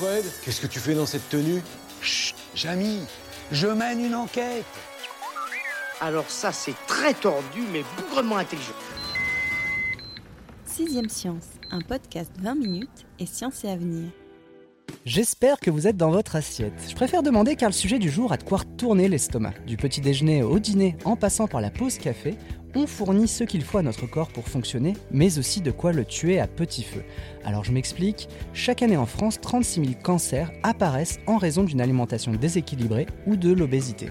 Fred, qu'est-ce que tu fais dans cette tenue? Chut Jamy, je mène une enquête. Alors ça, c'est très tordu, mais bougrement intelligent. Sixième Science, un podcast 20 minutes et science et avenir. J'espère que vous êtes dans votre assiette. Je préfère demander car le sujet du jour a de quoi retourner l'estomac. Du petit déjeuner au dîner en passant par la pause café, on fournit ce qu'il faut à notre corps pour fonctionner, mais aussi de quoi le tuer à petit feu. Alors je m'explique, chaque année en France, 36 000 cancers apparaissent en raison d'une alimentation déséquilibrée ou de l'obésité.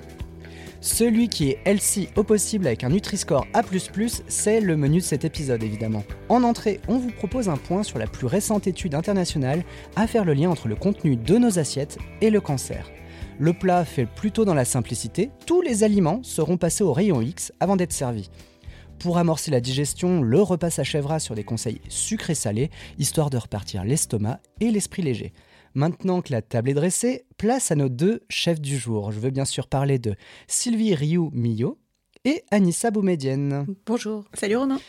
Celui qui est healthy au possible avec un Nutri-Score A++, c'est le menu de cet épisode évidemment. En entrée, on vous propose un point sur la plus récente étude internationale à faire le lien entre le contenu de nos assiettes et le cancer. Le plat fait plutôt dans la simplicité, tous les aliments seront passés au rayon X avant d'être servis. Pour amorcer la digestion, le repas s'achèvera sur des conseils sucrés-salés, histoire de repartir l'estomac et l'esprit léger. Maintenant que la table est dressée, place à nos deux chefs du jour. Je veux bien sûr parler de Sylvie Rioux-Millot et Anissa Boumedienne. Bonjour. Salut Romain.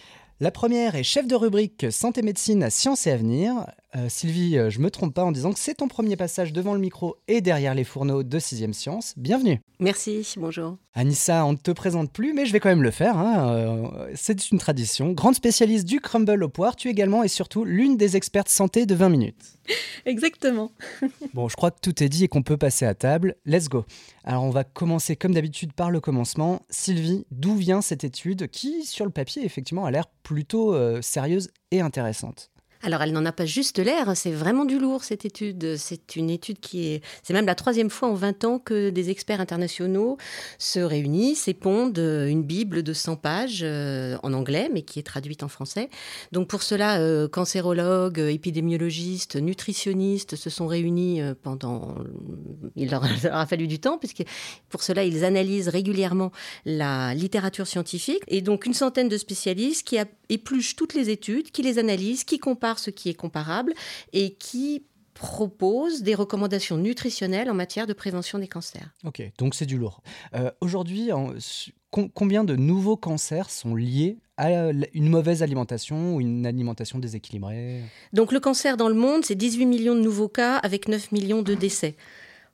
La première est chef de rubrique Santé Médecine à Sciences et Avenir. Euh, Sylvie, euh, je me trompe pas en disant que c'est ton premier passage devant le micro et derrière les fourneaux de 6 Science. Bienvenue. Merci, bonjour. Anissa, on ne te présente plus, mais je vais quand même le faire. hein. Euh, c'est une tradition. Grande spécialiste du crumble au poire, tu également et surtout l'une des expertes santé de 20 minutes. Exactement. Bon, je crois que tout est dit et qu'on peut passer à table. Let's go. Alors, on va commencer comme d'habitude par le commencement. Sylvie, d'où vient cette étude qui, sur le papier, effectivement, a l'air plutôt euh, sérieuse et intéressante? Alors, elle n'en a pas juste l'air, c'est vraiment du lourd cette étude. C'est une étude qui est. C'est même la troisième fois en 20 ans que des experts internationaux se réunissent et pondent une Bible de 100 pages euh, en anglais, mais qui est traduite en français. Donc, pour cela, euh, cancérologues, euh, épidémiologistes, nutritionnistes se sont réunis euh, pendant. Il leur a fallu du temps, puisque pour cela, ils analysent régulièrement la littérature scientifique. Et donc, une centaine de spécialistes qui épluchent toutes les études, qui les analysent, qui comparent ce qui est comparable et qui proposent des recommandations nutritionnelles en matière de prévention des cancers. Ok, donc c'est du lourd. Euh, Aujourd'hui, combien de nouveaux cancers sont liés à une mauvaise alimentation ou une alimentation déséquilibrée? Donc, le cancer dans le monde, c'est 18 millions de nouveaux cas avec 9 millions de décès.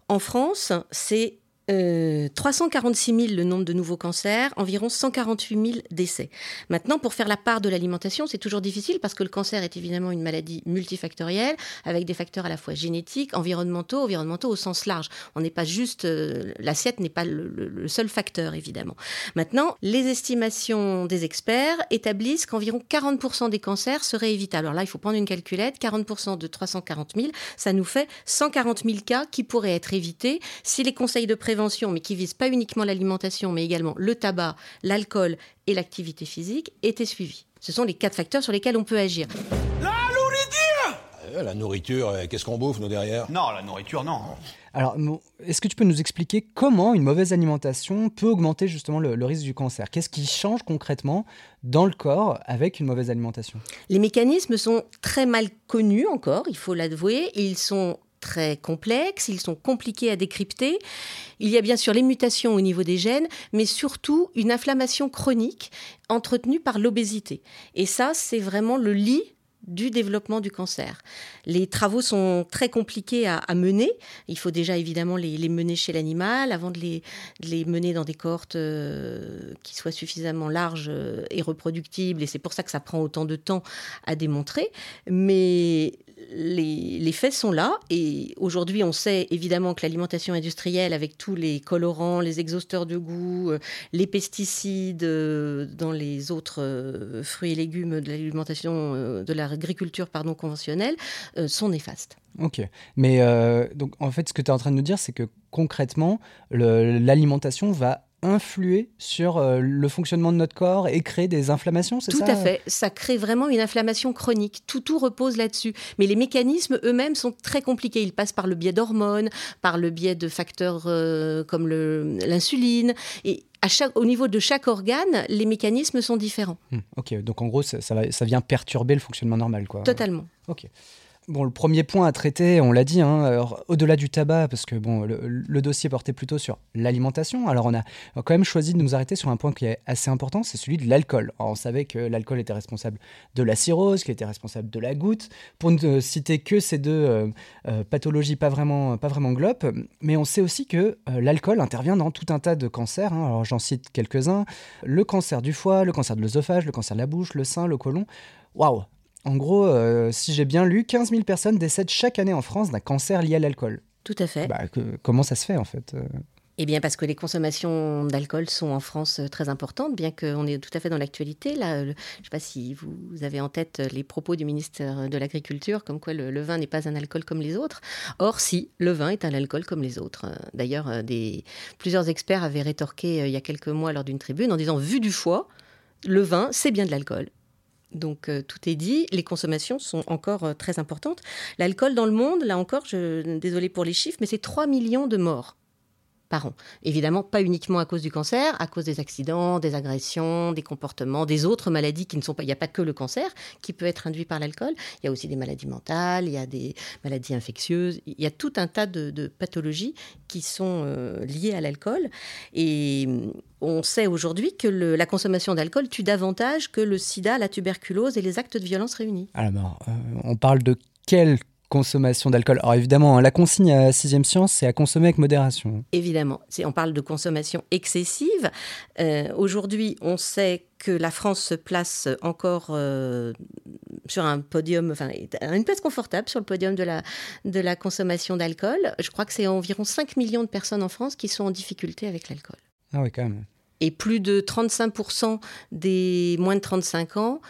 En France, c'est euh, 346 000 le nombre de nouveaux cancers, environ 148 000 décès. Maintenant, pour faire la part de l'alimentation, c'est toujours difficile parce que le cancer est évidemment une maladie multifactorielle avec des facteurs à la fois génétiques, environnementaux, environnementaux au sens large. On n'est pas juste euh, l'assiette n'est pas le, le- le seul facteur évidemment. Maintenant, les estimations des experts établissent qu'environ 40% des cancers seraient évitables. Alors là, il faut prendre une calculette. 40% de 340 000, ça nous fait 140 000 cas qui pourraient être évités si les conseils de prévention, mais qui visent pas uniquement l'alimentation, mais également le tabac, l'alcool et l'activité physique, étaient suivis. Ce sont les quatre facteurs sur lesquels on peut agir. Euh, La nourriture, euh, qu'est-ce qu'on bouffe, nous, derrière? Non, la nourriture, non. Alors, est-ce que tu peux nous expliquer comment une mauvaise alimentation peut augmenter justement le, le risque du cancer? Qu'est-ce qui change concrètement dans le corps avec une mauvaise alimentation? Les mécanismes sont très mal connus encore, il faut l'avouer. Ils sont très complexes, ils sont compliqués à décrypter. Il y a bien sûr les mutations au niveau des gènes, mais surtout une inflammation chronique entretenue par l'obésité. Et ça, c'est vraiment le lit du développement du cancer. Les travaux sont très compliqués à, mener. Il faut déjà évidemment les, mener chez l'animal avant de les, de les mener dans des cohortes euh, qui soient suffisamment larges euh, et reproductibles. Et c'est pour ça que ça prend autant de temps à démontrer. Mais les, faits sont là. Et aujourd'hui, on sait évidemment que l'alimentation industrielle, avec tous les colorants, les exhausteurs de goût, euh, les pesticides euh, dans les autres euh, fruits et légumes de l'alimentation, de l'agriculture pardon, conventionnelle, sont néfastes. Ok. Mais donc, en fait, ce que tu es en train de nous dire, c'est que concrètement, l'alimentation va influer sur euh, le fonctionnement de notre corps et créer des inflammations, c'est Tout ça à fait. Ça crée vraiment une inflammation chronique. Tout, tout repose là-dessus. Mais les mécanismes eux-mêmes sont très compliqués. Ils passent par le biais d'hormones, par le biais de facteurs euh, comme l'insuline. Et à chaque, au niveau de chaque organe, les mécanismes sont différents. Hmm, ok, donc en gros, ça, ça vient perturber le fonctionnement normal, quoi. Totalement. Ok. Bon, le premier point à traiter, on l'a dit, hein, au-delà du tabac, parce que bon, le, dossier portait plutôt sur l'alimentation. Alors, on a quand même choisi de nous arrêter sur un point qui est assez important, c'est celui de l'alcool. On savait que l'alcool était responsable de la cirrhose, qu'il était responsable de la goutte, pour ne citer que ces deux euh, euh, pathologies pas vraiment, pas. Mais on sait aussi que euh, l'alcool intervient dans tout un tas de cancers. hein. Alors, j'en cite quelques-uns le cancer du foie, le cancer de l'œsophage, le cancer de la bouche, le sein, le côlon. Waouh en gros, euh, si j'ai bien lu, 15 000 personnes décèdent chaque année en France d'un cancer lié à l'alcool. Tout à fait. Bah, que- comment ça se fait en fait euh Eh bien, parce que les consommations d'alcool sont en France euh, très importantes, bien qu'on est tout à fait dans l'actualité. Là, je ne sais pas si vous avez en tête les propos du ministère de l'Agriculture, comme quoi le, le vin n'est pas un alcool comme les autres. Or, si, le vin est un alcool comme les autres. D'ailleurs, plusieurs experts avaient rétorqué il y a quelques mois lors d'une tribune en disant, vu du foie, le vin, c'est bien de l'alcool. Donc euh, tout est dit, les consommations sont encore euh, très importantes. L'alcool dans le monde, là encore, je, désolé pour les chiffres, mais c'est 3 millions de morts par an. Évidemment, pas uniquement à cause du cancer, à cause des accidents, des agressions, des comportements, des autres maladies qui ne sont pas. Il n'y a pas que le cancer qui peut être induit par l'alcool. Il y a aussi des maladies mentales, il y a des maladies infectieuses. Il y a tout un tas de, pathologies qui sont euh, liées à l'alcool. Et hum, on sait aujourd'hui que la consommation d'alcool tue davantage que le sida, la tuberculose et les actes de violence réunis. Alors, euh, on parle de quelle consommation d'alcool Alors évidemment, hein, la consigne à sixième science, c'est à consommer avec modération. Évidemment, on parle de consommation excessive. Euh, Aujourd'hui, on sait que la France se place encore euh, sur un podium, enfin, une place confortable sur le podium de la, de la consommation d'alcool. Je crois que c'est environ 5 millions de personnes en France qui sont en difficulté avec l'alcool. Ah oui, quand même. Et plus de 35% des moins de 35 ans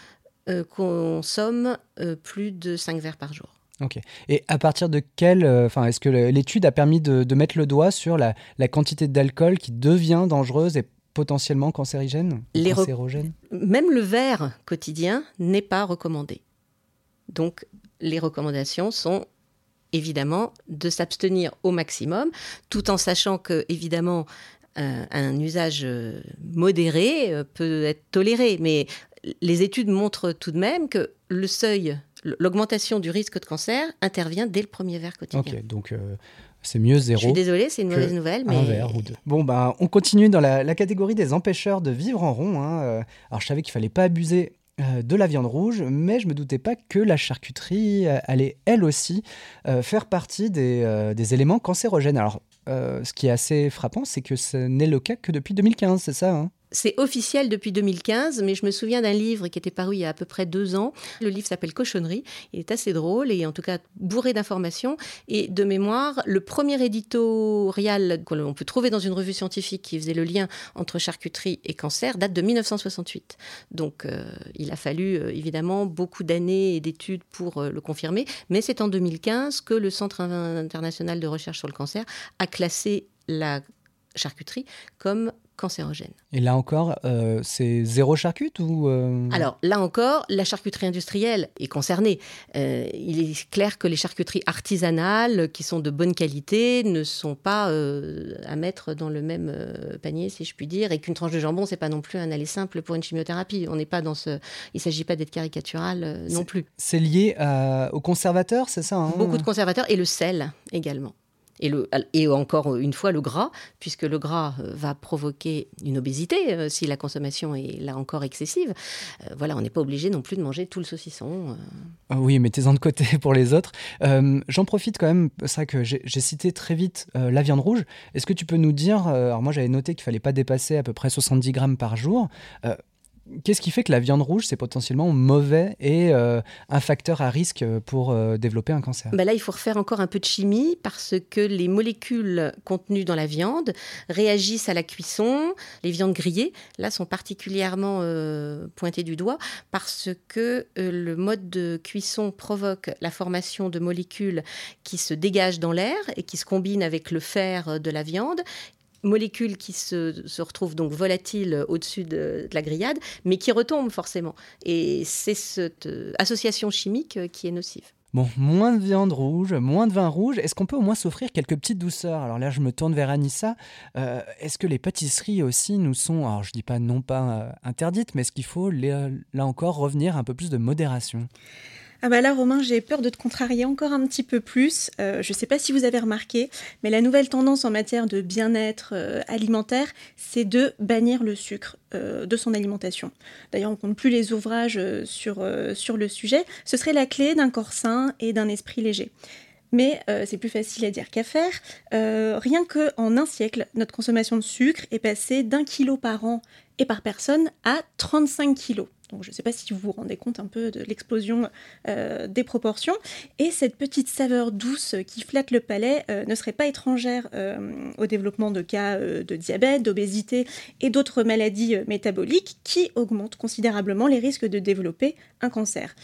euh, consomment plus de 5 verres par jour. Ok. Et à partir de quel, euh, enfin, est-ce que l'étude a permis de, de mettre le doigt sur la, la quantité d'alcool qui devient dangereuse et potentiellement cancérigène, Les cancérogène même le verre quotidien n'est pas recommandé. Donc, les recommandations sont évidemment de s'abstenir au maximum, tout en sachant que, évidemment, euh, un usage euh, modéré peut être toléré. Mais les études montrent tout de même que le seuil, l'augmentation du risque de cancer intervient dès le premier verre quotidien. Ok, donc euh, c'est mieux zéro. Je suis désolée, c'est une mauvaise nouvelle, mais Un verre ou deux. Bon, ben, on continue dans la, la catégorie des empêcheurs de vivre en rond. hein. Euh, Alors, je savais qu'il fallait pas abuser euh, de la viande rouge, mais je me doutais pas que la charcuterie euh, allait, elle aussi, euh, faire partie des, des éléments cancérogènes. Alors, ce qui est assez frappant, c'est que ce n'est le cas que depuis 2015, c'est ça hein? C'est officiel depuis 2015, mais je me souviens d'un livre qui était paru il y a à peu près deux ans. Le livre s'appelle Cochonnerie. Il est assez drôle et en tout cas bourré d'informations. Et de mémoire, le premier éditorial qu'on peut trouver dans une revue scientifique qui faisait le lien entre charcuterie et cancer date de 1968. Donc euh, il a fallu euh, évidemment beaucoup d'années et d'études pour euh, le confirmer. Mais c'est en 2015 que le Centre international de recherche sur le cancer a classé la charcuterie comme cancérogène. Et là encore, euh, c'est zéro charcute ou euh, Alors là encore, la charcuterie industrielle est concernée. Euh, il est clair que les charcuteries artisanales, qui sont de bonne qualité, ne sont pas à mettre dans le même panier, si je puis dire, et qu'une tranche de jambon, c'est pas non plus un aller simple pour une chimiothérapie. On n'est pas dans ce. Il s'agit pas d'être caricatural non plus. c'est lié à- aux conservateurs, c'est ça hein? Beaucoup de conservateurs et le sel également. Et, le, et encore une fois, le gras, puisque le gras euh, va provoquer une obésité euh, si la consommation est là encore excessive. Euh, voilà, on n'est pas obligé non plus de manger tout le saucisson. Ah Oui, mettez-en de côté pour les autres. J'en profite quand même, vrai que j'ai cité très vite la viande rouge. Est-ce que tu peux nous dire, alors moi j'avais noté qu'il fallait pas dépasser à peu près 70 grammes par jour. Qu'est-ce qui fait que la viande rouge, c'est potentiellement mauvais et euh, un facteur à risque pour euh, développer un cancer? Ben là, il faut refaire encore un peu de chimie parce que les molécules contenues dans la viande réagissent à la cuisson. Les viandes grillées, là, sont particulièrement euh, pointées du doigt parce que le mode de cuisson provoque la formation de molécules qui se dégagent dans l'air et qui se combinent avec le fer de la viande molécules qui se, se retrouvent donc volatiles au-dessus de, la grillade, mais qui retombent forcément. Et c'est cette euh, association chimique euh, qui est nocive. Bon, moins de viande rouge, moins de vin rouge. Est-ce qu'on peut au moins s'offrir quelques petites douceurs? Alors là, je me tourne vers Anissa. Euh, est-ce que les pâtisseries aussi nous sont, alors je dis pas non pas interdites, mais est-ce qu'il faut là encore revenir un peu plus de modération? Ah bah là, Romain, j'ai peur de te contrarier encore un petit peu plus. Euh, je ne sais pas si vous avez remarqué, mais la nouvelle tendance en matière de bien-être euh, alimentaire, c'est de bannir le sucre euh, de son alimentation. D'ailleurs, on ne compte plus les ouvrages sur, sur le sujet. Ce serait la clé d'un corps sain et d'un esprit léger. Mais c'est plus facile à dire qu'à faire. Rien qu'en un siècle, notre consommation de sucre est passée d'un kilo par an et par personne à 35 kilos. Donc je ne sais pas si vous vous rendez compte un peu de l'explosion euh, des proportions. Et cette petite saveur douce qui flatte le palais euh, ne serait pas étrangère euh, au développement de cas de diabète, d'obésité et d'autres maladies métaboliques qui augmentent considérablement les risques de développer un cancer.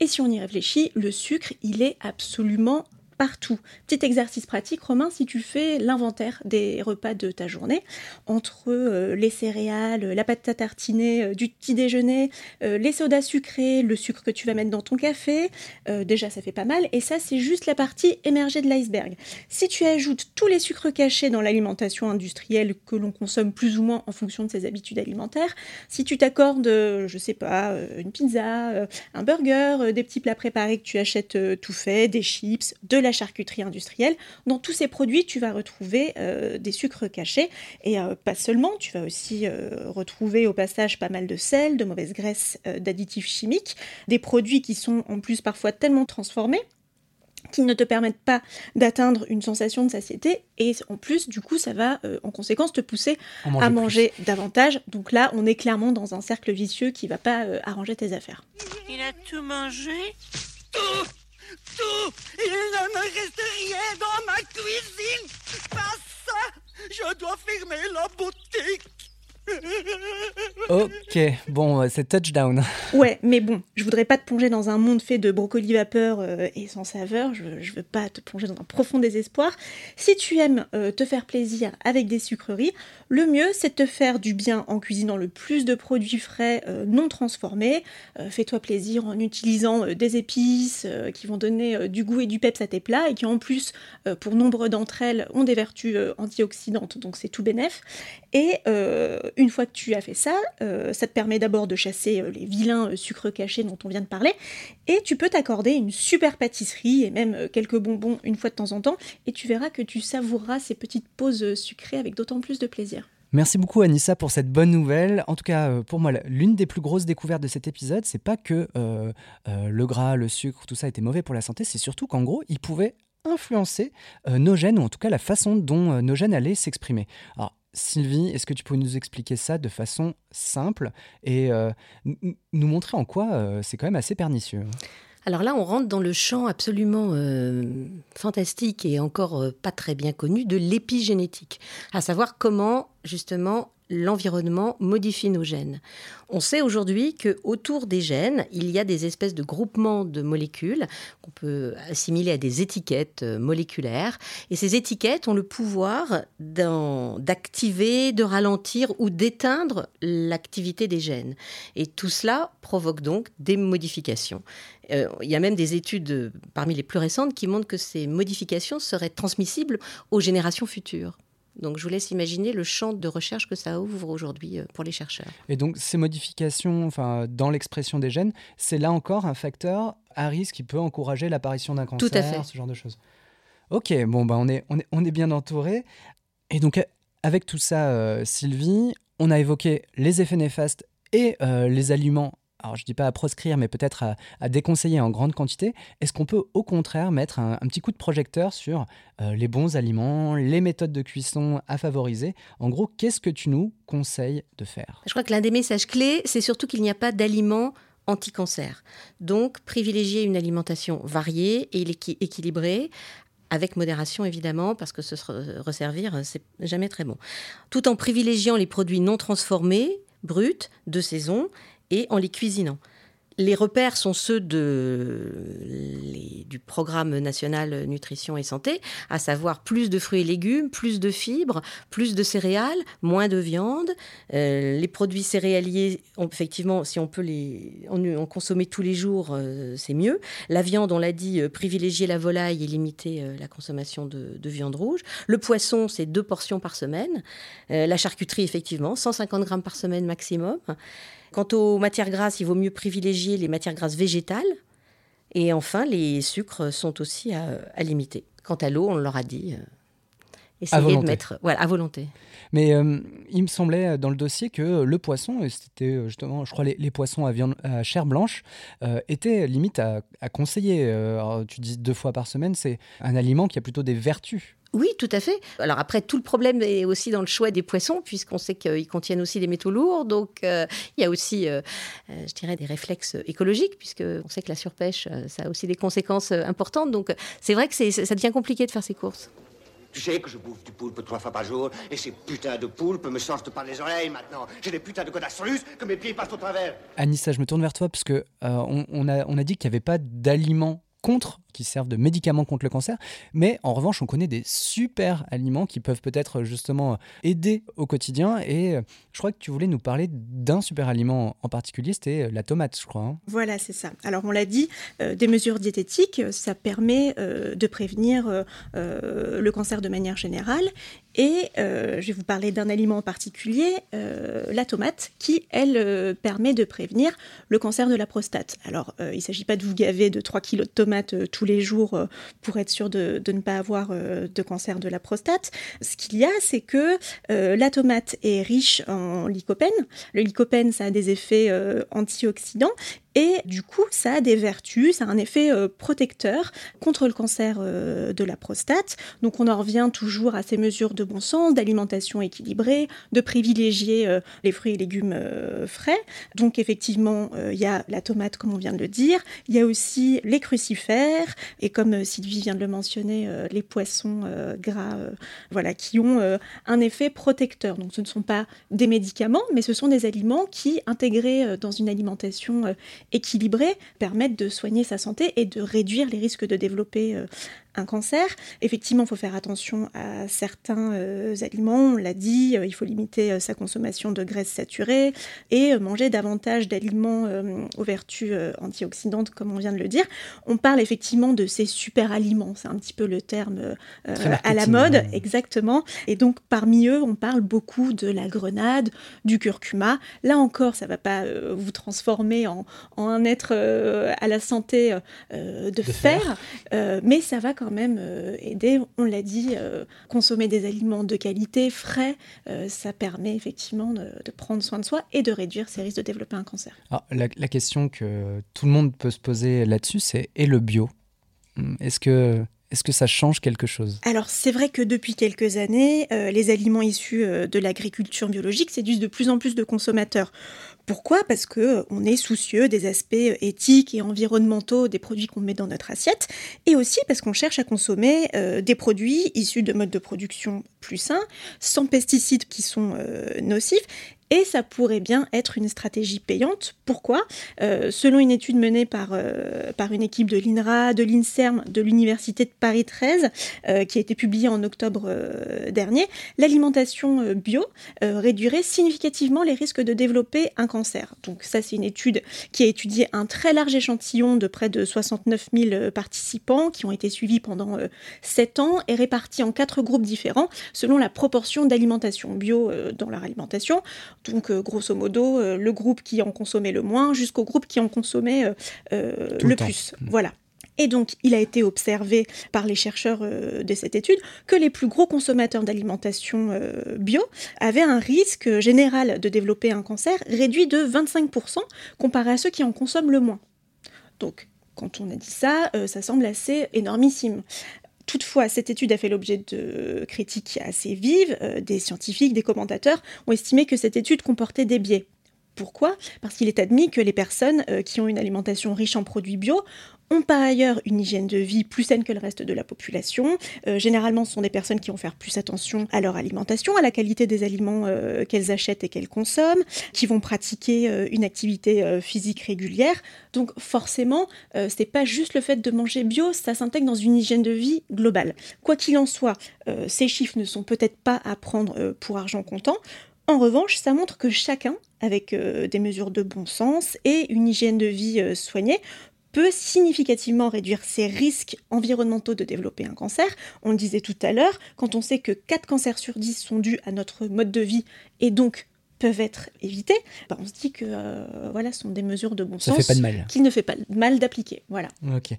Et si on y réfléchit, le sucre, il est absolument partout. Petit exercice pratique, Romain, si tu fais l'inventaire des repas de ta journée, entre euh, les céréales, la pâte à tartiner euh, du petit déjeuner, euh, les sodas sucrés, le sucre que tu vas mettre dans ton café, déjà ça fait pas mal, et ça c'est juste la partie émergée de l'iceberg. Si tu ajoutes tous les sucres cachés dans l'alimentation industrielle que l'on consomme plus ou moins en fonction de ses habitudes alimentaires, si tu t'accordes, je sais pas, une pizza, un burger, des petits plats préparés que tu achètes tout fait, des chips, de la charcuterie industrielle, dans tous ces produits, tu vas retrouver euh, des sucres cachés. Et euh, pas seulement, tu vas aussi euh, retrouver au passage pas mal de sel, de mauvaises graisses, euh, d'additifs chimiques, des produits qui sont en plus parfois tellement transformés qui ne te permettent pas d'atteindre une sensation de satiété. Et en plus du coup ça va euh, en conséquence te pousser manger à plus. manger davantage. Donc là on est clairement dans un cercle vicieux qui va pas euh, arranger tes affaires. Il a tout mangé. Tout Tout. Il ne me reste rien dans ma cuisine. Pas ça. Je dois fermer la boutique Ok, bon, euh, c'est touchdown. Ouais, mais bon, je voudrais pas te plonger dans un monde fait de brocoli vapeur euh, et sans saveur. Je, je veux pas te plonger dans un profond désespoir. Si tu aimes euh, te faire plaisir avec des sucreries, le mieux c'est de te faire du bien en cuisinant le plus de produits frais non transformés. Fais-toi plaisir en utilisant des épices qui vont donner du goût et du peps à tes plats et qui en plus, pour nombre d'entre elles, ont des vertus antioxydantes, donc c'est tout bénef. Et une fois que tu as fait ça, euh, ça te permet d'abord de chasser euh, les vilains euh, sucres cachés dont on vient de parler, et tu peux t'accorder une super pâtisserie et même quelques bonbons une fois de temps en temps, et tu verras que tu savoureras ces petites pauses sucrées avec d'autant plus de plaisir. Merci beaucoup Anissa pour cette bonne nouvelle. En tout cas, pour moi, l'une des plus grosses découvertes de cet épisode, c'est pas que le gras, le sucre, tout ça était mauvais pour la santé, c'est surtout qu'en gros, il pouvait influencer nos gènes, ou en tout cas la façon dont nos gènes allaient s'exprimer. Sylvie, est-ce que tu peux nous expliquer ça de façon simple et euh, nous montrer en quoi euh, c'est quand même assez pernicieux? Alors là, on rentre dans le champ absolument euh, fantastique et encore pas très bien connu de l'épigénétique, à savoir comment justement l'environnement modifie nos gènes. On sait aujourd'hui que autour des gènes, il y a des espèces de groupements de molécules qu'on peut assimiler à des étiquettes euh, moléculaires et ces étiquettes ont le pouvoir d'activer, de ralentir ou d'éteindre l'activité des gènes. Et tout cela provoque donc des modifications. Euh, il y a même des études euh, parmi les plus récentes qui montrent que ces modifications seraient transmissibles aux générations futures. Donc je vous laisse imaginer le champ de recherche que ça ouvre aujourd'hui euh, pour les chercheurs. Et donc ces modifications enfin, dans l'expression des gènes, c'est là encore un facteur à risque qui peut encourager l'apparition d'un cancer, Tout à fait. ce genre de choses. Ok, bon, bah, on, est, on, est, on est bien entouré. Et donc avec tout ça, euh, Sylvie, on a évoqué les effets néfastes et euh, les aliments. Alors je dis pas à proscrire, mais peut-être à, déconseiller en grande quantité. Est-ce qu'on peut au contraire mettre un, petit coup de projecteur sur euh, les bons aliments, les méthodes de cuisson à favoriser? En gros, qu'est-ce que tu nous conseilles de faire? Je crois que l'un des messages clés, c'est surtout qu'il n'y a pas d'aliments anti-cancer. Donc privilégier une alimentation variée et équi- équilibrée avec modération évidemment, parce que se re- resservir, euh, c'est jamais très bon. Tout en privilégiant les produits non transformés, bruts, de saison, et en les cuisinant. Les repères sont ceux du programme national nutrition et santé, à savoir plus de fruits et légumes, plus de fibres, plus de céréales, moins de viande. Euh, les produits céréaliers, effectivement, si on peut les en, consommer tous les jours, euh, c'est mieux. La viande, on l'a dit, euh, privilégier la volaille et limiter la consommation de, de viande rouge. Le poisson, c'est deux portions par semaine. La charcuterie, effectivement, 150 grammes par semaine maximum. Quant aux matières grasses, il vaut mieux privilégier les matières grasses végétales. Et enfin, les sucres sont aussi à, à limiter. Quant à l'eau, on leur a dit, euh, essayez de mettre voilà, à volonté. Mais euh, il me semblait euh, dans le dossier que le poisson, et c'était justement, je crois, les, les poissons à, viande, à chair blanche, euh, étaient limite à, à conseiller. Alors, tu dis deux fois par semaine, c'est un aliment qui a plutôt des vertus. Oui, tout à fait. Alors après, tout le problème est aussi dans le choix des poissons, puisqu'on sait qu'ils contiennent aussi des métaux lourds. Donc euh, il y a aussi, euh, euh, je dirais, des réflexes écologiques, puisqu'on sait que la surpêche, ça a aussi des conséquences importantes. Donc c'est vrai que c'est- ça devient compliqué de faire ces courses. Tu sais que je bouffe du poulpe trois fois par jour, et ces putains de poulpes me sortent par les oreilles maintenant. J'ai des putains de godasses russes que mes pieds passent au travers. Anissa, je me tourne vers toi parce que euh, on, on a, on a dit qu'il n'y avait pas d'aliments contre qui servent de médicaments contre le cancer, mais en revanche, on connaît des super aliments qui peuvent peut-être justement aider au quotidien. Et euh, je crois que tu voulais nous parler d'un super aliment en particulier, c'était euh, la tomate, je crois. hein. Voilà, c'est ça. Alors, on l'a dit, euh, des mesures diététiques, euh, ça permet euh, de prévenir euh, euh, le cancer de manière générale. Et euh, je vais vous parler d'un aliment en particulier, euh, la tomate, qui, elle, euh, permet de prévenir le cancer de la prostate. Alors, euh, il ne s'agit pas de vous gaver de 3 kilos de tomates euh, tous les jours euh, pour être sûr de, de ne pas avoir euh, de cancer de la prostate. Ce qu'il y a, c'est que euh, la tomate est riche en lycopène. Le lycopène, ça a des effets antioxydants. Et du coup, ça a des vertus, ça a un effet euh, protecteur contre le cancer euh, de la prostate. Donc on en revient toujours à ces mesures de bon sens, d'alimentation équilibrée, de privilégier euh, les fruits et légumes frais. Donc effectivement, il y a la tomate, comme on vient de le dire. Il y a aussi les crucifères, et comme Sylvie vient de le mentionner, les poissons gras, voilà, qui ont un effet protecteur. Donc ce ne sont pas des médicaments, mais ce sont des aliments qui, intégrés dans une alimentation euh, équilibrée, permettent de soigner sa santé et de réduire les risques de développer euh, un cancer. Effectivement, il faut faire attention à certains euh, aliments, on l'a dit, euh, il faut limiter euh, sa consommation de graisses saturées et manger davantage d'aliments aux vertus antioxydantes, comme on vient de le dire. On parle effectivement de ces super aliments, c'est un petit peu le terme à la mode, ouais. exactement. Et donc parmi eux, on parle beaucoup de la grenade, du curcuma. Là encore, ça va pas vous transformer en, en un être à la santé euh, de, fer, fer. mais ça va quand même euh, aider, on l'a dit, euh, consommer des aliments de qualité, frais, euh, ça permet effectivement de, prendre soin de soi et de réduire ses risques de développer un cancer. La question que tout le monde peut se poser là-dessus, c'est et le bio? Hum, Est-ce que, est que ça change quelque chose? Alors c'est vrai que depuis quelques années, euh, les aliments issus euh, de l'agriculture biologique séduisent de plus en plus de consommateurs. Pourquoi? Parce que euh, on est soucieux des aspects éthiques et environnementaux des produits qu'on met dans notre assiette, et aussi parce qu'on cherche à consommer des produits issus de modes de production plus sains, sans pesticides qui sont nocifs. Et ça pourrait bien être une stratégie payante. Pourquoi? Euh, Selon une étude menée par, euh, par une équipe de l'INRA, de l'INSERM, de l'Université de Paris 13, euh, qui a été publiée en octobre dernier, l'alimentation bio réduirait significativement les risques de développer un cancer. Donc ça, c'est une étude qui a étudié un très large échantillon de près de 69 000 euh, participants qui ont été suivis pendant euh, 7 ans et répartis en quatre groupes différents selon la proportion d'alimentation bio dans leur alimentation. Donc euh, grosso modo, euh, le groupe qui en consommait le moins jusqu'au groupe qui en consommait euh, le plus. Voilà. Et donc, il a été observé par les chercheurs euh, de cette étude que les plus gros consommateurs d'alimentation euh, bio avaient un risque général de développer un cancer réduit de 25% comparé à ceux qui en consomment le moins. Donc, quand on a dit ça, euh, ça semble assez énormissime. Toutefois, cette étude a fait l'objet de critiques assez vives. Euh, des scientifiques, des commentateurs ont estimé que cette étude comportait des biais. Pourquoi? Parce qu'il est admis que les personnes euh, qui ont une alimentation riche en produits bio ont par ailleurs une hygiène de vie plus saine que le reste de la population. Euh, généralement, ce sont des personnes qui vont faire plus attention à leur alimentation, à la qualité des aliments euh, qu'elles achètent et qu'elles consomment, qui vont pratiquer euh, une activité physique régulière. Donc forcément, c'est pas juste le fait de manger bio, ça s'intègre dans une hygiène de vie globale. Quoi qu'il en soit, ces chiffres ne sont peut-être pas à prendre pour argent comptant. En revanche, ça montre que chacun, avec des mesures de bon sens et une hygiène de vie soignée, peut significativement réduire ses risques environnementaux de développer un cancer. On le disait tout à l'heure, quand on sait que 4 cancers sur 10 sont dus à notre mode de vie et donc peuvent être évités, bah, on se dit que euh, voilà, ce sont des mesures de bon Ça sens fait pas de mal. qu'il ne fait pas de mal d'appliquer. Voilà. Ok.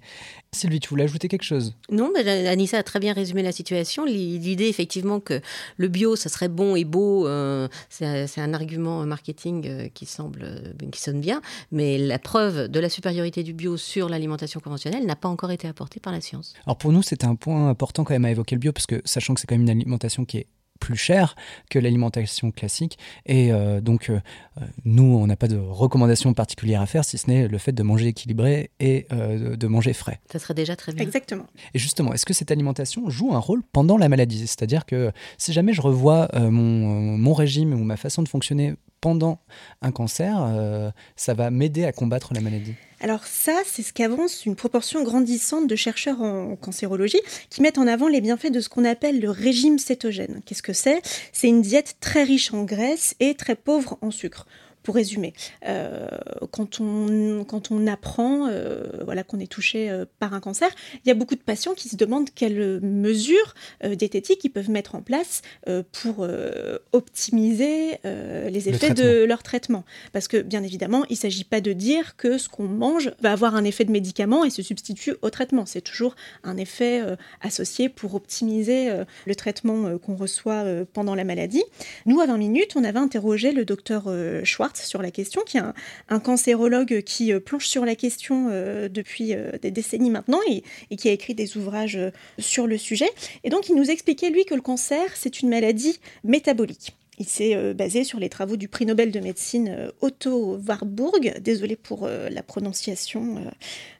Sylvie, tu voulais ajouter quelque chose? Non, mais Anissa a très bien résumé la situation. L'idée, effectivement, que le bio, ça serait bon et beau, euh, c'est un argument marketing euh, qui semble, qui sonne bien, mais la preuve de la supériorité du bio sur l'alimentation conventionnelle n'a pas encore été apportée par la science. Alors pour nous, c'est un point important quand même à évoquer le bio, parce que sachant que c'est quand même une alimentation qui est plus cher que l'alimentation classique. Et euh, donc, euh, euh, nous, on n'a pas de recommandation particulière à faire, si ce n'est le fait de manger équilibré et de manger frais. Ça serait déjà très bien. Exactement. Et justement, est-ce que cette alimentation joue un rôle pendant la maladie? C'est-à-dire que si jamais je revois mon, mon régime ou ma façon de fonctionner pendant un cancer, ça va m'aider à combattre la maladie. Alors ça, c'est ce qu'avance une proportion grandissante de chercheurs en cancérologie qui mettent en avant les bienfaits de ce qu'on appelle le régime cétogène. Qu'est-ce que c'est? C'est une diète très riche en graisse et très pauvre en sucre pour résumer, euh, quand, on, quand on apprend euh, voilà, qu'on est touché euh, par un cancer, il y a beaucoup de patients qui se demandent quelles mesures diététiques ils peuvent mettre en place pour optimiser les effets de leur traitement. Parce que, bien évidemment, il ne s'agit pas de dire que ce qu'on mange va avoir un effet de médicament et se substitue au traitement. C'est toujours un effet associé pour optimiser le traitement qu'on reçoit pendant la maladie. Nous, à 20 minutes, on avait interrogé le docteur Schwartz sur la question, qui est un, cancérologue qui euh, planche sur la question euh, depuis euh, des décennies maintenant et, qui a écrit des ouvrages sur le sujet. Et donc il nous expliquait, lui, que le cancer, c'est une maladie métabolique. Il s'est basé sur les travaux du prix Nobel de médecine Otto Warburg, désolé pour la prononciation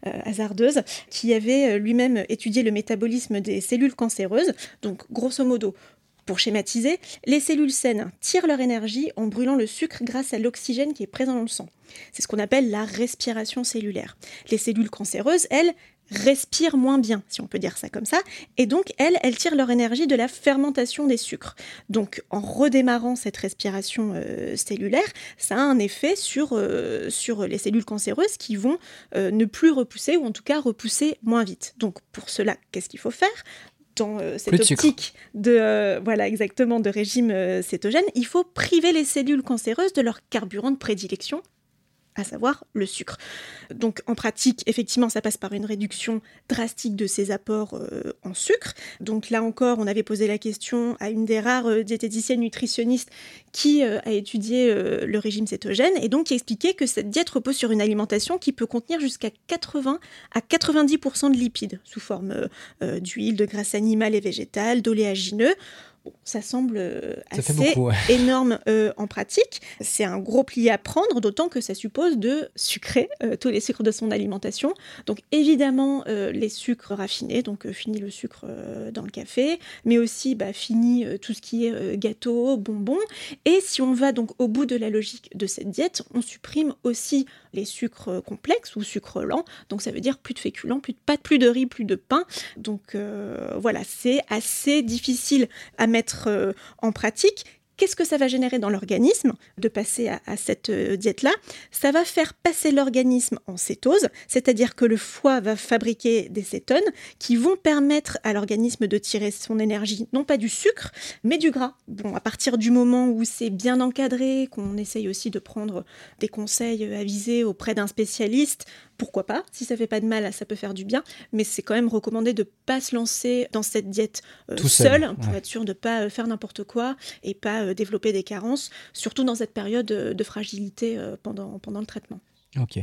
hasardeuse, qui avait lui-même étudié le métabolisme des cellules cancéreuses. Donc, grosso modo, pour schématiser, les cellules saines tirent leur énergie en brûlant le sucre grâce à l'oxygène qui est présent dans le sang. C'est ce qu'on appelle la respiration cellulaire. Les cellules cancéreuses, elles, respirent moins bien, si on peut dire ça comme ça, et donc elles, elles tirent leur énergie de la fermentation des sucres. Donc en redémarrant cette respiration euh, cellulaire, ça a un effet sur, euh, les cellules cancéreuses qui vont euh, ne plus repousser, ou en tout cas repousser moins vite. Donc pour cela, qu'est-ce qu'il faut faire? Dans euh, cette optique de, euh, voilà, exactement, de régime euh, cétogène, il faut priver les cellules cancéreuses de leur carburant de prédilection, à savoir le sucre. Donc en pratique, effectivement, ça passe par une réduction drastique de ces apports euh, en sucre. Donc là encore, on avait posé la question à une des rares euh, diététiciennes nutritionnistes qui euh, a étudié le régime cétogène et donc qui expliquait que cette diète repose sur une alimentation qui peut contenir jusqu'à 80 à 90% de lipides sous forme d'huile, de graisse animale et végétale, d'oléagineux ça semble euh, assez énorme euh, en pratique. C'est un gros pli à prendre, d'autant que ça suppose de sucrer euh, tous les sucres de son alimentation. Donc évidemment les sucres raffinés, donc fini le sucre dans le café, mais aussi bah, fini tout ce qui est gâteau, bonbons. Et si on va donc au bout de la logique de cette diète, on supprime aussi les sucres complexes ou sucres lents. Donc ça veut dire plus de féculents, plus de pâtes, plus de riz, plus de pain. Donc voilà, c'est assez difficile à mettre euh, en pratique, Qu'est-ce que ça va générer dans l'organisme de passer à, cette euh, diète-là? Ça va faire passer l'organisme en cétose, c'est-à-dire que le foie va fabriquer des cétones qui vont permettre à l'organisme de tirer son énergie, non pas du sucre, mais du gras. Bon, à partir du moment où c'est bien encadré, qu'on essaye aussi de prendre des conseils avisés auprès d'un spécialiste, pourquoi pas? Si ça fait pas de mal, ça peut faire du bien, mais c'est quand même recommandé de pas se lancer dans cette diète euh, Tout seul, pour être sûr de pas euh, faire n'importe quoi et pas euh, développer des carences, surtout dans cette période de fragilité pendant, pendant le traitement. Ok.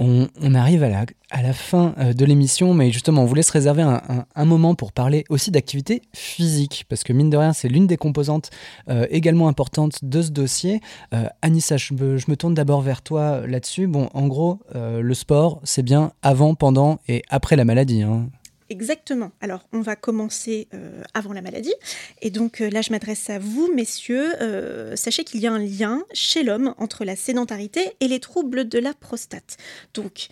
On, arrive à la, à la fin euh, de l'émission, mais justement, on vous laisse réserver un, moment pour parler aussi d'activité physique, parce que mine de rien, c'est l'une des composantes euh, également importantes de ce dossier. Euh, Anissa, je me, tourne d'abord vers toi là-dessus. Bon, en gros, le sport, c'est bien avant, pendant et après la maladie. Hein. Exactement. Alors, on va commencer euh, avant la maladie. Et donc euh, là, je m'adresse à vous, messieurs. Euh, sachez qu'il y a un lien chez l'homme entre la sédentarité et les troubles de la prostate. Donc,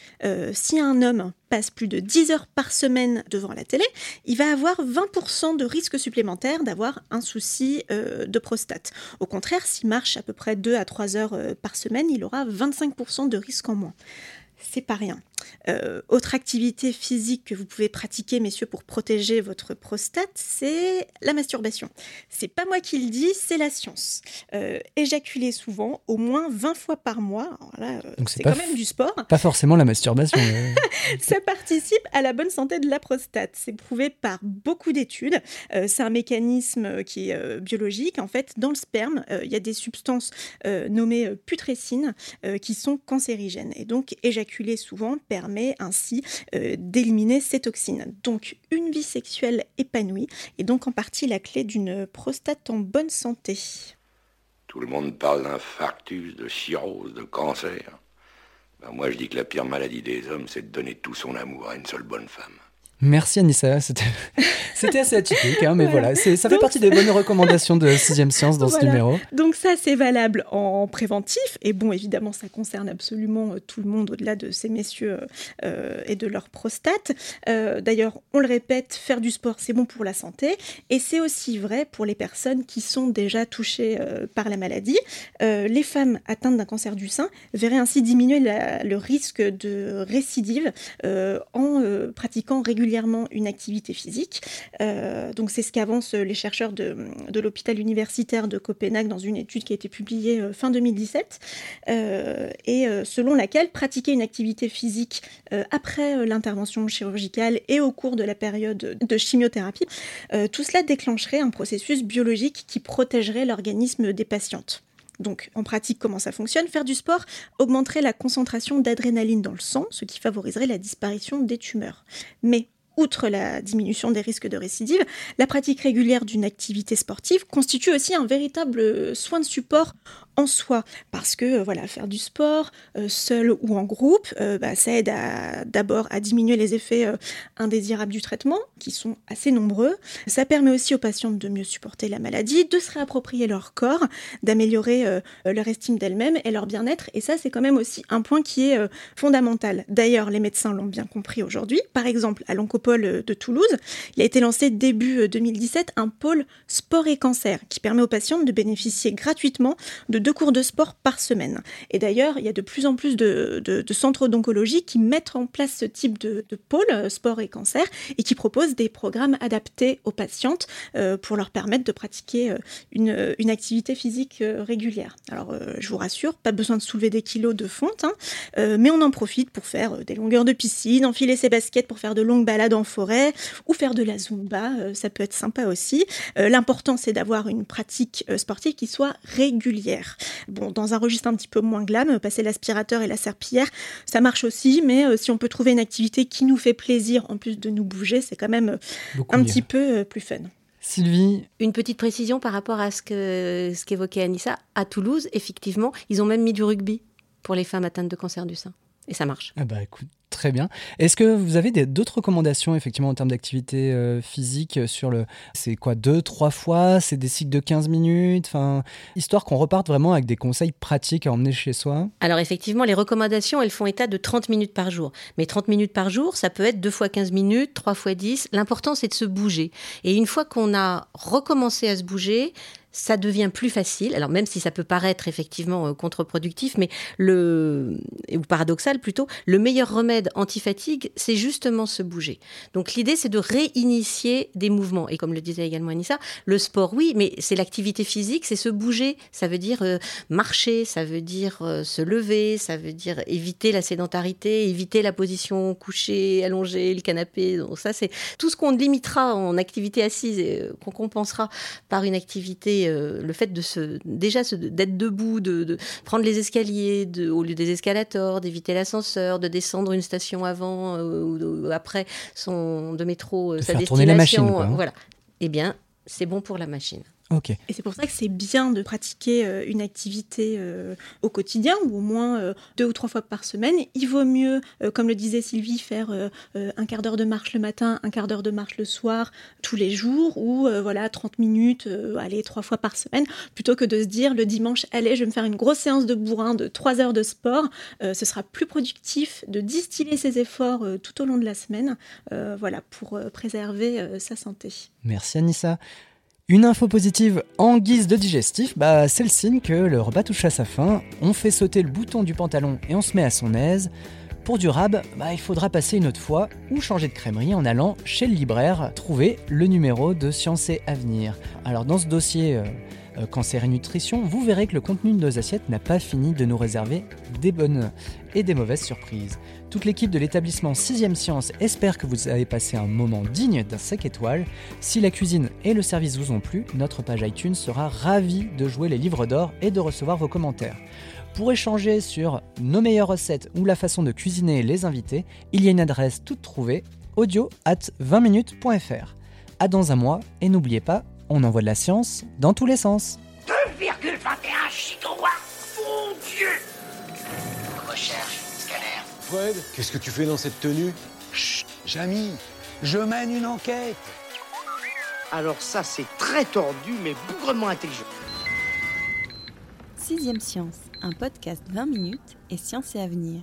si un homme passe plus de 10 heures par semaine devant la télé, il va avoir 20% de risque supplémentaire d'avoir un souci de prostate. Au contraire, s'il marche à peu près 2 à 3 heures par semaine, il aura 25% de risque en moins c'est pas rien. Euh, autre activité physique que vous pouvez pratiquer, messieurs, pour protéger votre prostate, c'est la masturbation. C'est pas moi qui le dis, c'est la science. Euh, éjaculer souvent, au moins 20 fois par mois, euh, c'est quand même du sport. Pas forcément la masturbation. Ça participe à la bonne santé de la prostate. C'est prouvé par beaucoup d'études. c'est un mécanisme qui est biologique. En fait, dans le sperme, il y a des substances nommées putrécines qui sont cancérigènes. Et donc, éjaculer souvent permet ainsi euh, d'éliminer ces toxines. Donc une vie sexuelle épanouie est donc en partie la clé d'une prostate en bonne santé. Tout le monde parle d'infarctus, de cirrhose, de cancer. Ben, moi je dis que la pire maladie des hommes, c'est de donner tout son amour à une seule bonne femme. Merci Anissa, c'était assez atypique, hein, mais voilà, ça fait partie des bonnes recommandations de 6 Science dans ce numéro. Donc ça, c'est valable en préventif, et bon, évidemment, ça concerne absolument euh, tout le monde au-delà de ces messieurs euh, et de leur prostate. Euh, d'ailleurs, on le répète, faire du sport, c'est bon pour la santé, et c'est aussi vrai pour les personnes qui sont déjà touchées par la maladie. les femmes atteintes d'un cancer du sein verraient ainsi diminuer le risque de récidive en pratiquant régulièrement une activité physique. Euh, donc c'est ce qu'avancent les chercheurs de, l'hôpital universitaire de Copenhague dans une étude qui a été publiée euh, fin 2017 euh, et selon laquelle pratiquer une activité physique après l'intervention chirurgicale et au cours de la période de chimiothérapie, tout cela déclencherait un processus biologique qui protégerait l'organisme des patientes. Donc, en pratique, comment ça fonctionne? Faire du sport augmenterait la concentration d'adrénaline dans le sang, ce qui favoriserait la disparition des tumeurs. Mais outre la diminution des risques de récidive, la pratique régulière d'une activité sportive constitue aussi un véritable soin de support en soi. Parce que euh, voilà, faire du sport, euh, seul ou en groupe, euh, bah, ça aide d'abord à, diminuer les effets indésirables du traitement, qui sont assez nombreux. Ça permet aussi aux patients de mieux supporter la maladie, de se réapproprier leur corps, d'améliorer leur estime d'elles-mêmes et leur bien-être. Et ça, c'est quand même aussi un point qui est fondamental. D'ailleurs, les médecins l'ont bien compris aujourd'hui. Par exemple, à l'Oncopole de Toulouse, il a été lancé début 2017 un pôle sport et cancer qui permet aux patients de bénéficier gratuitement de cours de sport par semaine. Et d'ailleurs, il y a de plus en plus de, centres d'oncologie qui mettent en place ce type de, pôle, euh, sport et cancer, et qui proposent des programmes adaptés aux patientes euh, pour leur permettre de pratiquer euh, une, activité physique régulière. Alors, je vous rassure, pas besoin de soulever des kilos de fonte, hein, mais on en profite pour faire des longueurs de piscine, enfiler ses baskets pour faire de longues balades en forêt, ou faire de la zumba, ça peut être sympa aussi. L'important, c'est d'avoir une pratique sportive qui soit régulière. Bon, dans un registre un petit peu moins glam, passer l'aspirateur et la serpillière, ça marche aussi, mais euh, si on peut trouver une activité qui nous fait plaisir en plus de nous bouger, c'est quand même euh, un petit peu euh, plus fun. Sylvie Une petite précision par rapport à ce qu'évoquait ce qu'évoquait Anissa. À Toulouse, effectivement, ils ont même mis du rugby pour les femmes atteintes de cancer du sein. Et ça marche. Ah bah écoute, Très bien. Est-ce que vous avez d'autres recommandations effectivement en termes d'activité euh, physique sur le c'est quoi deux trois fois, c'est des cycles de 15 minutes, enfin histoire qu'on reparte vraiment avec des conseils pratiques à emmener chez soi? Alors effectivement, les recommandations, elles font état de 30 minutes par jour. Mais 30 minutes par jour, ça peut être deux fois 15 minutes, trois fois 10. L'important c'est de se bouger. Et une fois qu'on a recommencé à se bouger, ça devient plus facile. Alors même si ça peut paraître effectivement euh, contre-productif, mais le ou paradoxal plutôt, le meilleur remède antifatigue, c'est justement se bouger. Donc l'idée, c'est de réinitier des mouvements. Et comme le disait également Anissa, le sport, oui, mais c'est l'activité physique, c'est se bouger. Ça veut dire euh, marcher, ça veut dire euh, se lever, ça veut dire éviter la sédentarité, éviter la position couchée, allongée, le canapé. Donc ça, c'est tout ce qu'on limitera en activité assise et qu'on compensera par une activité, le fait de se déjà d'être debout, de, prendre les escaliers de, au lieu des escalators, d'éviter l'ascenseur, de descendre une station avant ou, après son de métro, sa destination. la machine, hein. Voilà. Eh bien, c'est bon pour la machine. Et c'est pour ça que c'est bien de pratiquer euh, une activité euh, au quotidien ou au moins euh, deux ou trois fois par semaine. Il vaut mieux, comme le disait Sylvie, faire un quart d'heure de marche le matin, un quart d'heure de marche le soir, tous les jours, ou voilà 30 minutes, allez, trois fois par semaine, plutôt que de se dire le dimanche, allez, je vais me faire une grosse séance de bourrin de trois heures de sport. ce sera plus productif de distiller ses efforts tout au long de la semaine, voilà, pour préserver sa santé. Merci Anissa. Une info positive en guise de digestif, bah c'est le signe que le repas touche à sa fin, on fait sauter le bouton du pantalon et on se met à son aise. Pour du rab, bah, il faudra passer une autre fois ou changer de crèmerie en allant chez le libraire trouver le numéro de Science et Avenir. Alors dans ce dossier euh, cancer et nutrition, vous verrez que le contenu de nos assiettes n'a pas fini de nous réserver des bonnes et des mauvaises surprises. Toute l'équipe de l'établissement 6ème Science espère que vous avez passé un moment digne d'un 5 étoiles. Si la cuisine et le service vous ont plu, notre page iTunes sera ravie de jouer les livres d'or et de recevoir vos commentaires. Pour échanger sur nos meilleures recettes ou la façon de cuisiner les invités, il y a une adresse toute trouvée audio at 20minutes.fr. À dans un mois et n'oubliez pas, on envoie de la science dans tous les sens. 2,21 gigawatts Mon Dieu Recherche, scanner. Fred, qu'est-ce que tu fais dans cette tenue? Chut, Jamy, je mène une enquête. Alors ça, c'est très tordu, mais bougrement intelligent. Sixième Science, un podcast 20 minutes et science et avenir.